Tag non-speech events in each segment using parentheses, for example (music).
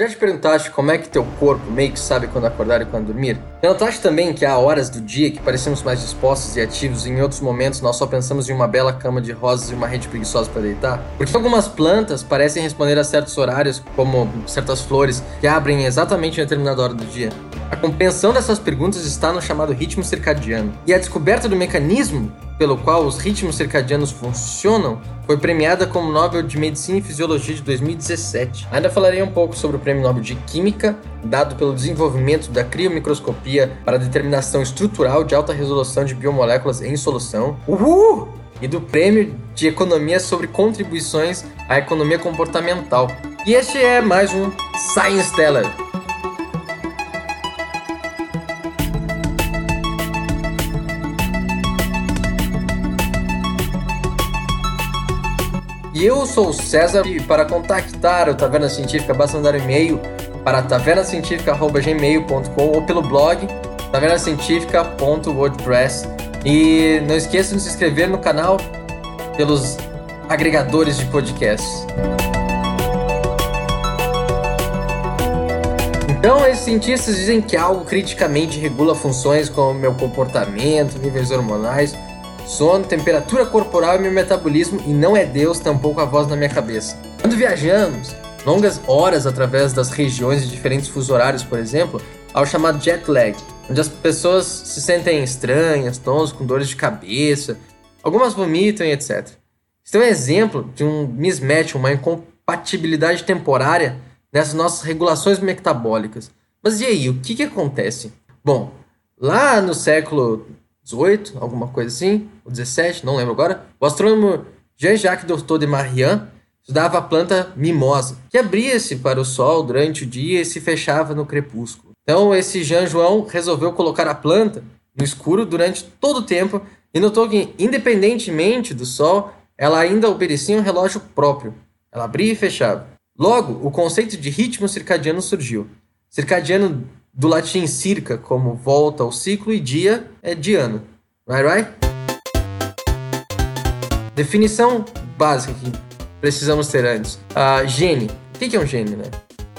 Já te perguntaste como é que teu corpo meio que sabe quando acordar e quando dormir? Já notaste também que há horas do dia que parecemos mais dispostos e ativos e em outros momentos nós só pensamos em uma bela cama de rosas e uma rede preguiçosa para deitar? Porque algumas plantas parecem responder a certos horários, como certas flores, que abrem exatamente em determinada hora do dia. A compreensão dessas perguntas está no chamado ritmo circadiano. E a descoberta do mecanismo pelo qual os ritmos circadianos funcionam foi premiada como Nobel de Medicina e Fisiologia de 2017. Ainda falarei um pouco sobre o Prêmio Nobel de Química, dado pelo desenvolvimento da criomicroscopia para determinação estrutural de alta resolução de biomoléculas em solução. Uhul! E do Prêmio de Economia sobre contribuições à economia comportamental. E este é mais um Science Teller. E eu sou o César e para contactar o Taverna Científica basta mandar um e-mail para tavernacientifica.gmail.com ou pelo blog tavernacientifica.wordpress e não esqueça de se inscrever no canal pelos agregadores de podcasts. Então, esses cientistas dizem que algo criticamente regula funções como meu comportamento, níveis hormonais, sono, temperatura corporal e meu metabolismo, e não é Deus tampouco a voz na minha cabeça. Quando viajamos longas horas através das regiões de diferentes fusos horários, por exemplo, ao chamado jet lag, onde as pessoas se sentem estranhas, tons, com dores de cabeça, algumas vomitam e etc. Isso é um exemplo de um mismatch, uma incompatibilidade temporária nessas nossas regulações metabólicas. Mas e aí, o que, que acontece? Bom, lá no século 18, alguma coisa assim, ou 17, não lembro agora, o astrônomo Jean-Jacques Doutor de Marian estudava a planta mimosa, que abria-se para o sol durante o dia e se fechava no crepúsculo. Então, esse Jean João resolveu colocar a planta no escuro durante todo o tempo e notou que, independentemente do sol, ela ainda obedecia um relógio próprio. Ela abria e fechava. Logo, o conceito de ritmo circadiano surgiu. Circadiano do latim circa, como volta ao ciclo, e dia é diano. Right, right? Definição básica que precisamos ter antes. Uh, gene. O que é um gene, né?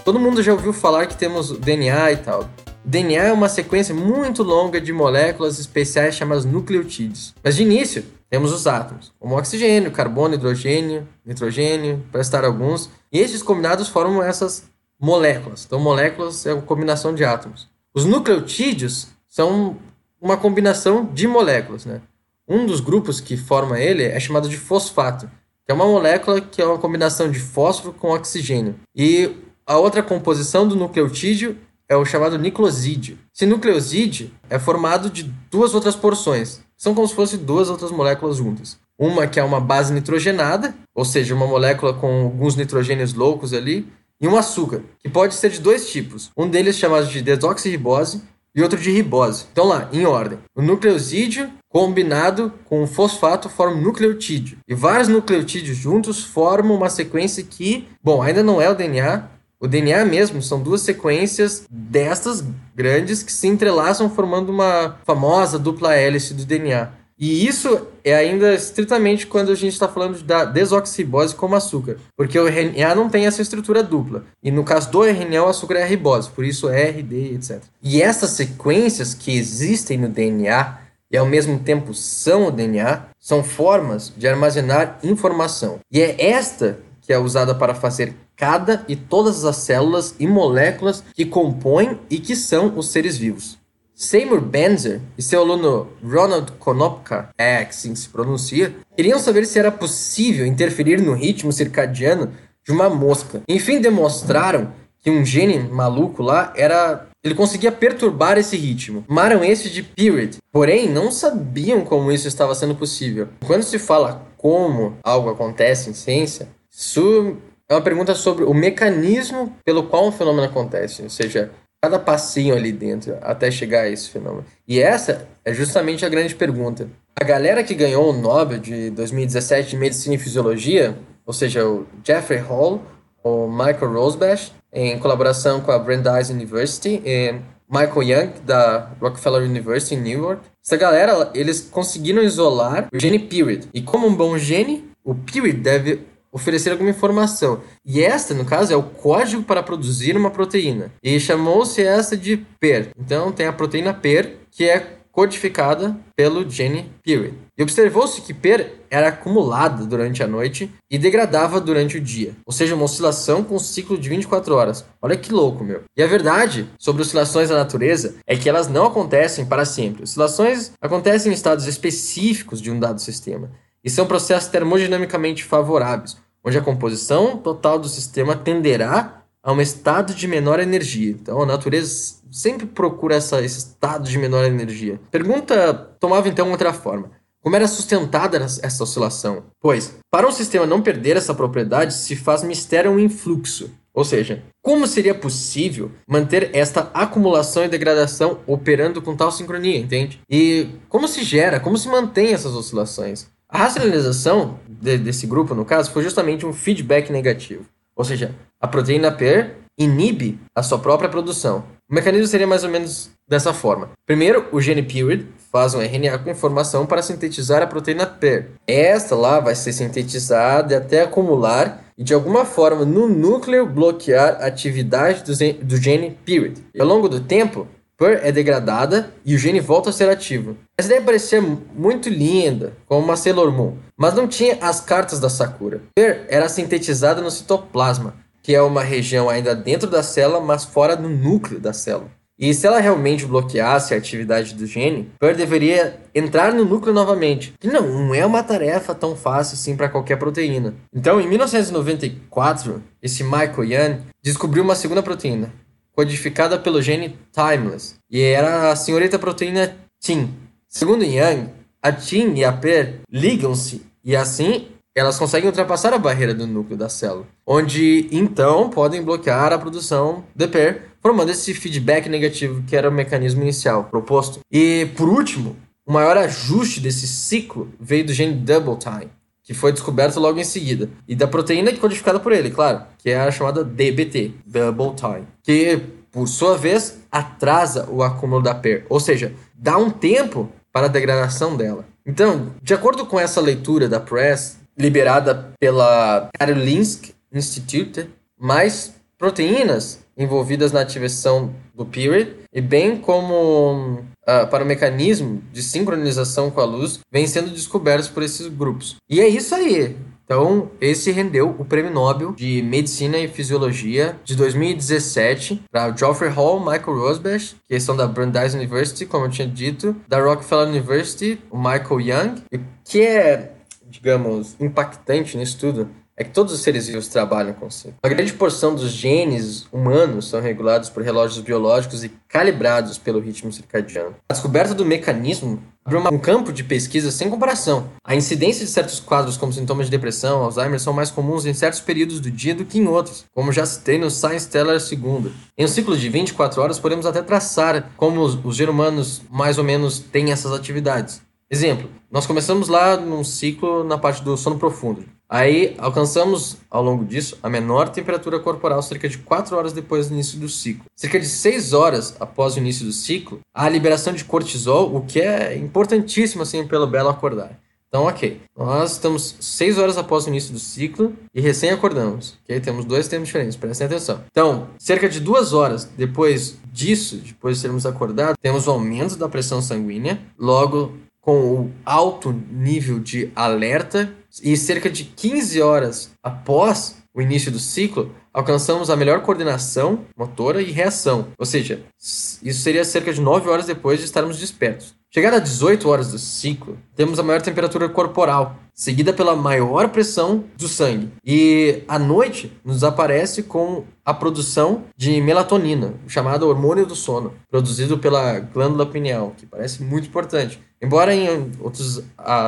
Todo mundo já ouviu falar que temos DNA e tal. DNA é uma sequência muito longa de moléculas especiais chamadas nucleotídeos. Mas de início, temos os átomos, como oxigênio, carbono, hidrogênio, nitrogênio, para citar alguns. E estes combinados formam essas moléculas. Então, moléculas é uma combinação de átomos. Os nucleotídeos são uma combinação de moléculas, né? Um dos grupos que forma ele é chamado de fosfato, que é uma molécula que é uma combinação de fósforo com oxigênio. E a outra composição do nucleotídeo é o chamado nucleosídeo. Esse nucleosídeo é formado de duas outras porções. São como se fossem duas outras moléculas juntas. Uma que é uma base nitrogenada, ou seja, uma molécula com alguns nitrogênios loucos ali, e um açúcar, que pode ser de dois tipos. Um deles chamado de desoxirribose e outro de ribose. Então lá, em ordem. O nucleosídeo combinado com o fosfato forma um nucleotídeo. E vários nucleotídeos juntos formam uma sequência que, bom, ainda não é o DNA. O DNA mesmo são duas sequências destas grandes que se entrelaçam formando uma famosa dupla hélice do DNA. E isso é ainda estritamente quando a gente está falando da desoxirribose como açúcar, porque o RNA não tem essa estrutura dupla. E no caso do RNA, o açúcar é a ribose, por isso é R, D, etc. E essas sequências que existem no DNA e ao mesmo tempo são o DNA, são formas de armazenar informação. E é esta que é usada para fazer cada e todas as células e moléculas que compõem e que são os seres vivos. Seymour Benzer e seu aluno Ronald Konopka, é assim se pronuncia, queriam saber se era possível interferir no ritmo circadiano de uma mosca. Enfim, demonstraram que um gene maluco lá era. Ele conseguia perturbar esse ritmo. Chamaram esse de period. Porém, não sabiam como isso estava sendo possível. Quando se fala como algo acontece em ciência, isso é uma pergunta sobre o mecanismo pelo qual um fenômeno acontece. Ou seja, cada passinho ali dentro até chegar a esse fenômeno. E essa é justamente a grande pergunta. A galera que ganhou o Nobel de 2017 de Medicina e Fisiologia, ou seja, o Jeffrey Hall, o Michael Rosbash, em colaboração com a Brandeis University, e Michael Young, da Rockefeller University em New York. Essa galera, eles conseguiram isolar o gene period. E como um bom gene, o period deve oferecer alguma informação. E esta, no caso, é o código para produzir uma proteína. E chamou-se essa de PER. Então tem a proteína PER, que é codificada pelo gene period. E observou-se que PER era acumulada durante a noite e degradava durante o dia, ou seja, uma oscilação com ciclo de 24 horas. Olha que louco, meu. E a verdade sobre oscilações da natureza é que elas não acontecem para sempre. Oscilações acontecem em estados específicos de um dado sistema e são processos termodinamicamente favoráveis, onde a composição total do sistema tenderá a um estado de menor energia. Então, a natureza sempre procura essa, esse estado de menor energia. Pergunta tomava então outra forma. Como era sustentada essa oscilação? Pois, para um sistema não perder essa propriedade, se faz mistério um influxo. Ou seja, como seria possível manter esta acumulação e degradação operando com tal sincronia, entende? E como se gera, como se mantém essas oscilações? A racionalização de, desse grupo, no caso, foi justamente um feedback negativo. Ou seja, a proteína PER inibe a sua própria produção. O mecanismo seria mais ou menos dessa forma. Primeiro, o gene period faz um RNA com informação para sintetizar a proteína PER. Esta lá vai ser sintetizada até acumular e de alguma forma no núcleo bloquear a atividade do, gene period. E ao longo do tempo, PER é degradada e o gene volta a ser ativo. Essa ideia parecia muito linda, como uma Sailor Moon, mas não tinha as cartas da Sakura. PER era sintetizada no citoplasma, que é uma região ainda dentro da célula, mas fora do núcleo da célula. E se ela realmente bloqueasse a atividade do gene, PER deveria entrar no núcleo novamente. E não, é uma tarefa tão fácil assim para qualquer proteína. Então, em 1994, esse Michael Young descobriu uma segunda proteína, codificada pelo gene Timeless, e era a senhorita proteína TIM. Segundo Young, a TIM e a PER ligam-se e assim elas conseguem ultrapassar a barreira do núcleo da célula, onde então podem bloquear a produção de PER, formando esse feedback negativo que era o mecanismo inicial proposto. E por último, o maior ajuste desse ciclo veio do gene double time, que foi descoberto logo em seguida, e da proteína codificada por ele, claro, que é a chamada DBT, double time, que por sua vez atrasa o acúmulo da PER, ou seja, dá um tempo para a degradação dela. Então, de acordo com essa leitura da Press, liberada pela Karolinsk Institute, mais proteínas envolvidas na ativação do period, e bem como uh, para o mecanismo de sincronização com a luz, vêm sendo descobertos por esses grupos. E é isso aí. Então, esse rendeu o Prêmio Nobel de Medicina e Fisiologia de 2017 para Geoffrey Hall, Michael Rosbash, que são da Brandeis University, como eu tinha dito, da Rockefeller University, o Michael Young, que é digamos, impactante nisso tudo é que todos os seres vivos trabalham com si. Uma grande porção dos genes humanos são regulados por relógios biológicos e calibrados pelo ritmo circadiano. A descoberta do mecanismo abriu um campo de pesquisa sem comparação. A incidência de certos quadros, como sintomas de depressão, Alzheimer, são mais comuns em certos períodos do dia do que em outros, como já citei no Science Teller II. Em um ciclo de 24 horas, podemos até traçar como os, os seres humanos mais ou menos têm essas atividades. Exemplo, nós começamos lá num ciclo na parte do sono profundo. Aí alcançamos, ao longo disso, a menor temperatura corporal cerca de 4 horas depois do início do ciclo. Cerca de 6 horas após o início do ciclo, há a liberação de cortisol, o que é importantíssimo assim pelo belo acordar. Então, ok. Nós estamos 6 horas após o início do ciclo e recém acordamos. Ok? Temos dois tempos diferentes, prestem atenção. Então, cerca de 2 horas depois disso, depois de termos acordado, temos o aumento da pressão sanguínea. Logo, com o alto nível de alerta e cerca de 15 horas após o início do ciclo, alcançamos a melhor coordenação motora e reação. Ou seja, isso seria cerca de 9 horas depois de estarmos despertos. Chegada a 18 horas do ciclo, temos a maior temperatura corporal, seguida pela maior pressão do sangue. E à noite nos aparece com a produção de melatonina, chamado hormônio do sono, produzido pela glândula pineal, que parece muito importante. Embora em outros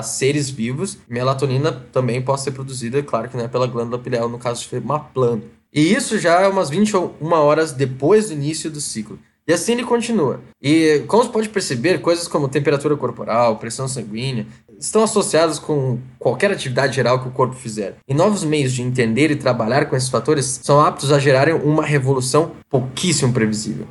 seres vivos, melatonina também possa ser produzida, claro que não é pela glândula pineal, no caso de uma planta. E isso já é umas 21 horas depois do início do ciclo. E assim ele continua. E como você pode perceber, coisas como temperatura corporal, pressão sanguínea, estão associadas com qualquer atividade geral que o corpo fizer. E novos meios de entender e trabalhar com esses fatores são aptos a gerarem uma revolução pouquíssimo previsível.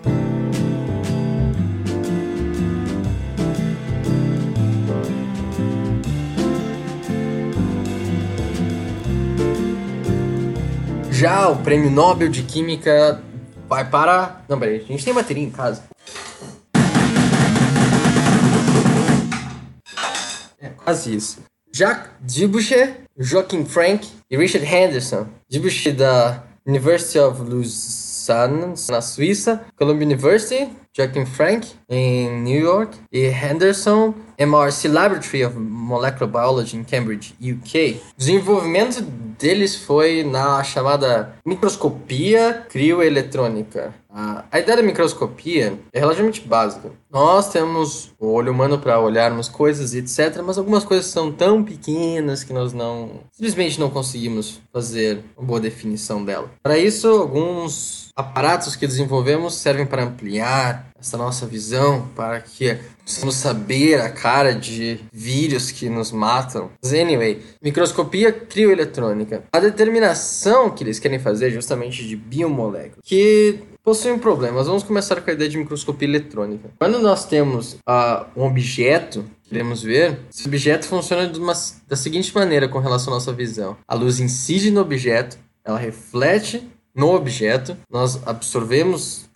Já o prêmio Nobel de Química vai para. Não, peraí, a gente tem bateria em casa. É quase isso. Jacques Dubochet, Joachim Frank e Richard Henderson. Dubochet da University of Lausanne, na Suíça, Columbia University, Joachim Frank em New York e Henderson MRC Laboratory of Molecular Biology em Cambridge, UK. O desenvolvimento deles foi na chamada microscopia crioeletrônica. A ideia da microscopia é relativamente básica. Nós temos o olho humano para olharmos coisas e etc, mas algumas coisas são tão pequenas que nós não simplesmente não conseguimos fazer uma boa definição dela. Para isso, alguns aparatos que desenvolvemos servem para ampliar essa nossa visão, para que possamos saber a cara de vírus que nos matam. Mas anyway, microscopia crioeletrônica. A determinação que eles querem fazer é justamente de biomoléculas, que possuem um problema. Mas vamos começar com a ideia de microscopia eletrônica. Quando nós temos uh, um objeto queremos ver, esse objeto funciona uma, da seguinte maneira com relação à nossa visão. A luz incide no objeto, ela reflete no objeto, nós absorvemos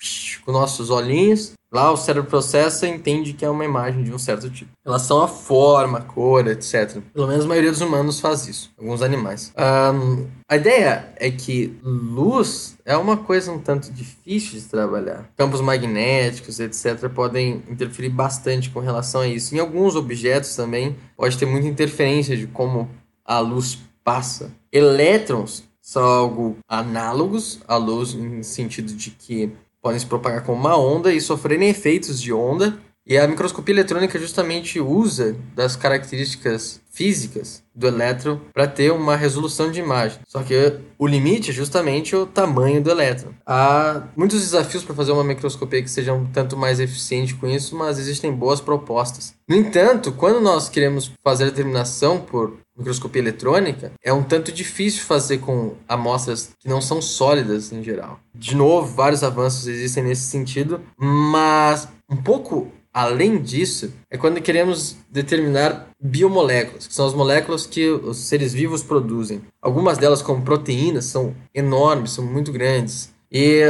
com nossos olhinhos, lá o cérebro processa e entende que é uma imagem de um certo tipo. Em relação à forma, cor, etc. Pelo menos a maioria dos humanos faz isso, alguns animais. Um, a ideia é que luz é uma coisa um tanto difícil de trabalhar. Campos magnéticos, etc., podem interferir bastante com relação a isso. Em alguns objetos também pode ter muita interferência de como a luz passa. Elétrons são algo análogos à luz, no sentido de que podem se propagar como uma onda e sofrerem efeitos de onda. E a microscopia eletrônica justamente usa das características físicas do elétron para ter uma resolução de imagem. Só que o limite é justamente o tamanho do elétron. Há muitos desafios para fazer uma microscopia que seja um tanto mais eficiente com isso, mas existem boas propostas. No entanto, quando nós queremos fazer a determinação por microscopia eletrônica, é um tanto difícil fazer com amostras que não são sólidas em geral. De novo, vários avanços existem nesse sentido, mas um pouco além disso é quando queremos determinar biomoléculas, que são as moléculas que os seres vivos produzem. Algumas delas, como proteínas, são enormes, são muito grandes. E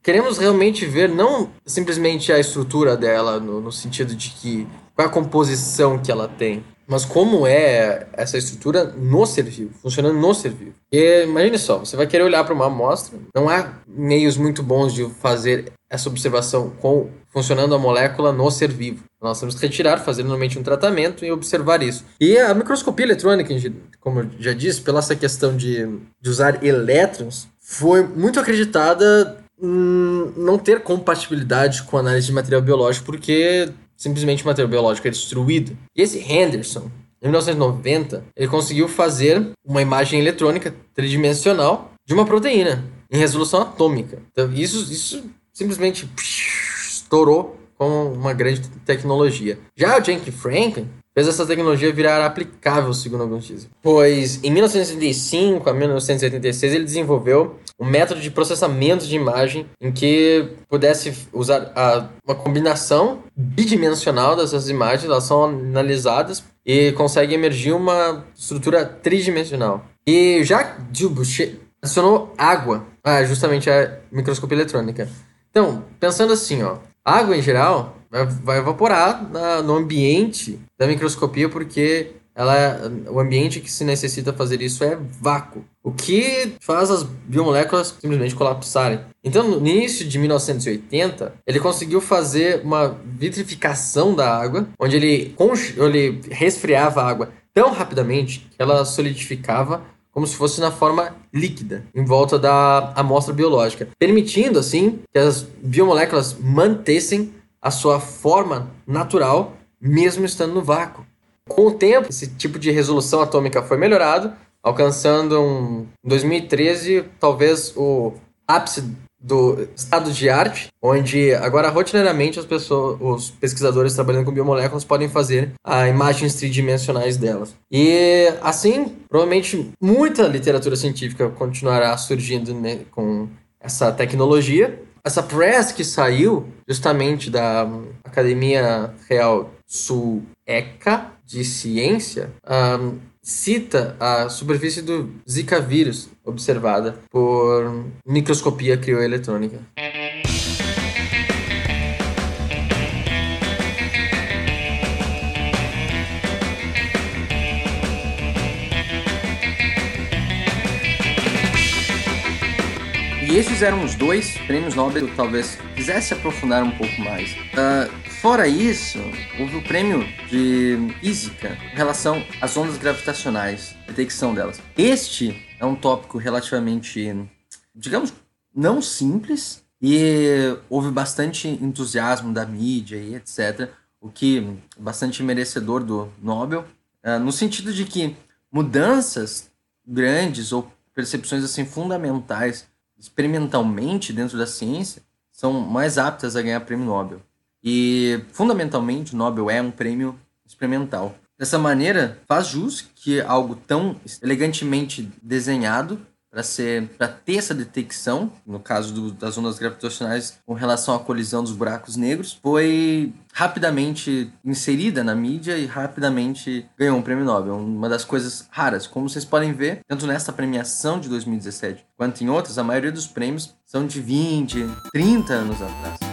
queremos realmente ver não simplesmente a estrutura dela, no, no sentido de que qual é a composição que ela tem, mas como é essa estrutura no ser vivo, funcionando no ser vivo. E imagine só, você vai querer olhar para uma amostra, não há meios muito bons de fazer essa observação com funcionando a molécula no ser vivo. Nós temos que retirar, fazer normalmente um tratamento e observar isso. E a microscopia eletrônica, como eu já disse, pela essa questão de, de usar elétrons, foi muito acreditada não ter compatibilidade com análise de material biológico, porque simplesmente o material biológico é destruído. E esse Henderson, em 1990, ele conseguiu fazer uma imagem eletrônica tridimensional de uma proteína em resolução atômica. Então, isso, isso simplesmente estourou com uma grande tecnologia. Já o Jenkin Franklin fez essa tecnologia virar aplicável, segundo alguns dizem. Pois em 1985 a 1986 ele desenvolveu um método de processamento de imagem em que pudesse usar a, uma combinação bidimensional dessas imagens, elas são analisadas e consegue emergir uma estrutura tridimensional. E Jacques Dubochet adicionou água, ah, justamente a microscopia eletrônica. Então, pensando assim, ó, água em geral vai, vai evaporar na, no ambiente da microscopia porque ela, o ambiente que se necessita fazer isso é vácuo, o que faz as biomoléculas simplesmente colapsarem. Então, no início de 1980, ele conseguiu fazer uma vitrificação da água, onde ele, ele resfriava a água tão rapidamente que ela solidificava como se fosse na forma líquida em volta da amostra biológica, permitindo assim que as biomoléculas mantessem a sua forma natural mesmo estando no vácuo. Com o tempo, esse tipo de resolução atômica foi melhorado, alcançando um, em 2013 talvez o ápice do estado de arte, onde agora rotineiramente as pessoas, os pesquisadores trabalhando com biomoléculas podem fazer a imagens tridimensionais delas. E assim, provavelmente muita literatura científica continuará surgindo né, com essa tecnologia. Essa press que saiu justamente da Academia Real Sueca de Ciência um, cita a superfície do Zika vírus observada por microscopia crioeletrônica. E esses eram os dois prêmios Nobel que talvez quisesse aprofundar um pouco mais. Uh, fora isso, houve o prêmio de física em relação às ondas gravitacionais, a detecção delas. Este é um tópico relativamente, digamos, não simples e houve bastante entusiasmo da mídia e etc. O que é bastante merecedor do Nobel, uh, no sentido de que mudanças grandes ou percepções assim fundamentais experimentalmente dentro da ciência são mais aptas a ganhar prêmio Nobel. E fundamentalmente o Nobel é um prêmio experimental. Dessa maneira, faz jus que algo tão elegantemente desenhado para ser para ter essa detecção, no caso do, das ondas gravitacionais com relação à colisão dos buracos negros, foi rapidamente inserida na mídia e rapidamente ganhou um prêmio Nobel. Uma das coisas raras, como vocês podem ver, tanto nesta premiação de 2017 quanto em outras, a maioria dos prêmios são de 20, 30 anos atrás.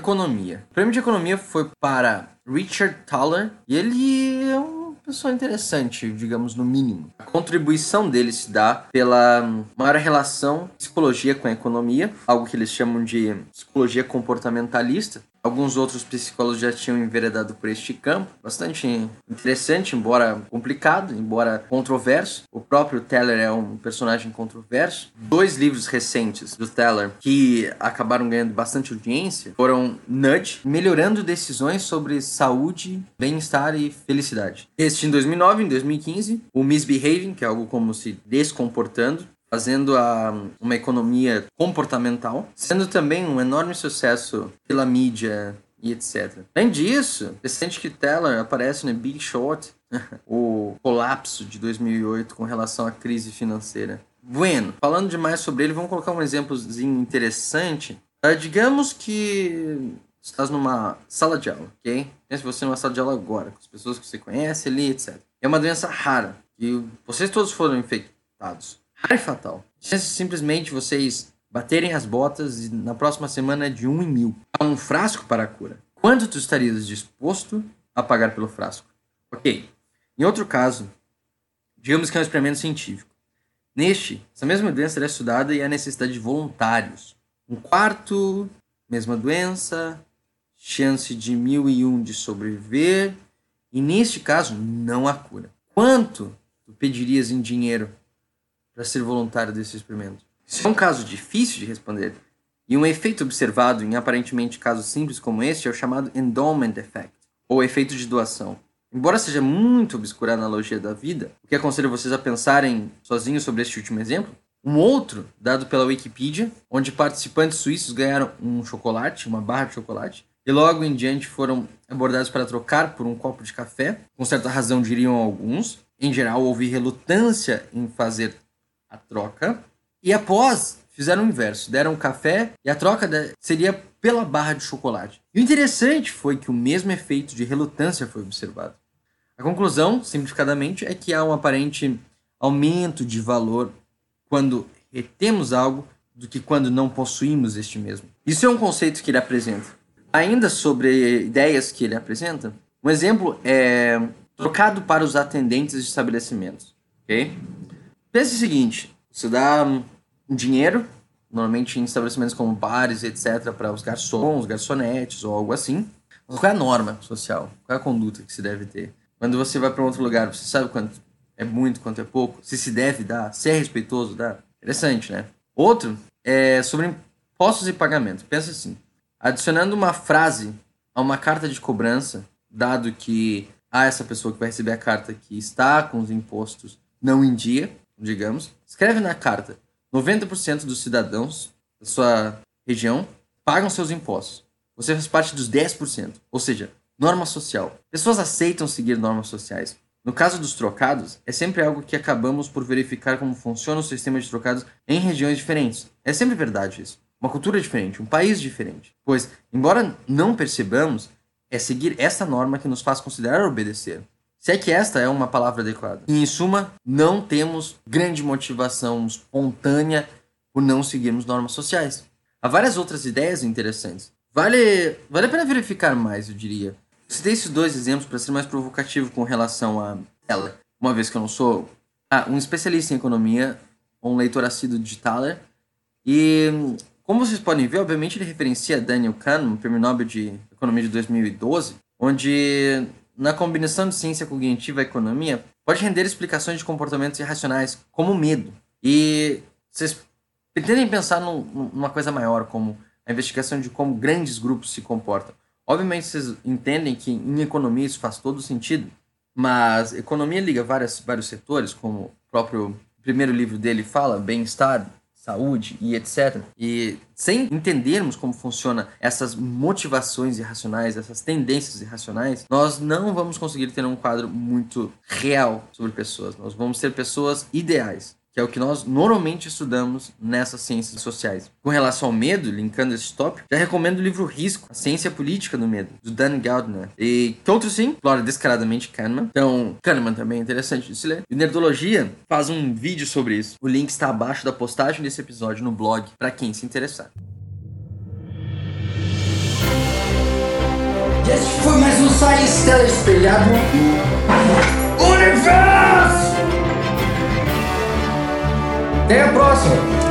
Economia. O prêmio de economia foi para Richard Thaler e ele é uma pessoa interessante, digamos, no mínimo. A contribuição dele se dá pela maior relação psicologia com a economia, algo que eles chamam de psicologia comportamentalista, Alguns outros psicólogos já tinham enveredado por este campo, bastante interessante, embora complicado, embora controverso. O próprio Teller é um personagem controverso. Dois livros recentes do Teller que acabaram ganhando bastante audiência foram Nudge, melhorando decisões sobre saúde, bem-estar e felicidade. Este em 2009, em 2015, o Misbehaving, que é algo como se descomportando, fazendo a, uma economia comportamental, sendo também um enorme sucesso pela mídia e etc. Além disso, recente que Teller aparece no Big Short, (laughs) o colapso de 2008 com relação à crise financeira. Bueno, falando demais sobre ele, vamos colocar um exemplozinho interessante. Uh, digamos que estás numa sala de aula, ok? Pense você numa sala de aula agora, com as pessoas que você conhece ali, etc. É uma doença rara e vocês todos foram infectados e fatal. Chance simplesmente vocês baterem as botas e na próxima semana é de um em mil. Há um frasco para a cura. Quanto tu estarias disposto a pagar pelo frasco? Ok. Em outro caso, digamos que é um experimento científico. Neste, essa mesma doença é estudada e há necessidade de voluntários. Um quarto, mesma doença, chance de mil e um de sobreviver, e neste caso, não há cura. Quanto tu pedirias em dinheiro para ser voluntário desse experimento? Isso é um caso difícil de responder, e um efeito observado em aparentemente casos simples como este é o chamado endowment effect, ou efeito de doação. Embora seja muito obscura a analogia da vida, o que aconselho vocês a pensarem sozinhos sobre este último exemplo, um outro, dado pela Wikipedia, onde participantes suíços ganharam um chocolate, uma barra de chocolate, e logo em diante foram abordados para trocar por um copo de café. Com certa razão, diriam alguns. Em geral, houve relutância em fazer a troca. E após, fizeram o inverso. Deram café e a troca seria pela barra de chocolate. E o interessante foi que o mesmo efeito de relutância foi observado. A conclusão, simplificadamente, é que há um aparente aumento de valor quando retemos algo do que quando não possuímos este mesmo. Isso é um conceito que ele apresenta. Ainda sobre ideias que ele apresenta, um exemplo é trocado para os atendentes de estabelecimentos. ok? Pense o seguinte: você dá um dinheiro, normalmente em estabelecimentos como bares, etc., para os garçons, garçonetes ou algo assim. Mas qual é a norma social? Qual é a conduta que se deve ter? Quando você vai para outro lugar, você sabe quanto é muito, quanto é pouco? Se se deve dar? Se é respeitoso dar? Interessante, né? Outro é sobre impostos e pagamento. Pensa assim: adicionando uma frase a uma carta de cobrança, dado que há essa pessoa que vai receber a carta que está com os impostos não em dia, digamos, escreve na carta: 90% dos cidadãos da sua região pagam seus impostos. Você faz parte dos 10%, ou seja, norma social. Pessoas aceitam seguir normas sociais. No caso dos trocados, é sempre algo que acabamos por verificar como funciona o sistema de trocados em regiões diferentes. É sempre verdade isso. uma cultura diferente, um país diferente. Pois, embora não percebamos, é seguir esta norma que nos faz considerar obedecer. Se é que esta é uma palavra adequada. Em suma, não temos grande motivação espontânea por não seguirmos normas sociais. Há várias outras ideias interessantes. Vale, vale a pena verificar mais, eu diria. Citei esses dois exemplos para ser mais provocativo com relação a ela, uma vez que eu não sou ah, um especialista em economia, um leitor assíduo de Thaler, e como vocês podem ver, obviamente ele referencia Daniel Kahneman, Prêmio Nobel de Economia de 2012, onde na combinação de ciência cognitiva e economia pode render explicações de comportamentos irracionais, como medo. E vocês pretendem pensar num, numa coisa maior, como a investigação de como grandes grupos se comportam. Obviamente vocês entendem que em economia isso faz todo sentido, mas economia liga várias, vários setores, como o próprio primeiro livro dele fala, bem-estar, saúde e etc. E sem entendermos como funciona essas motivações irracionais, essas tendências irracionais, nós não vamos conseguir ter um quadro muito real sobre pessoas. Nós vamos ser pessoas ideais que é o que nós normalmente estudamos nessas ciências sociais. Com relação ao medo, linkando esse tópico, já recomendo o livro Risco, a ciência política do medo, do Dan Gardner. E que outro sim, explora descaradamente Kahneman. Então, Kahneman também é interessante de se ler. E Nerdologia faz um vídeo sobre isso. O link está abaixo da postagem desse episódio no blog, para quem se interessar. Foi mais um Science Universo! Até a próxima!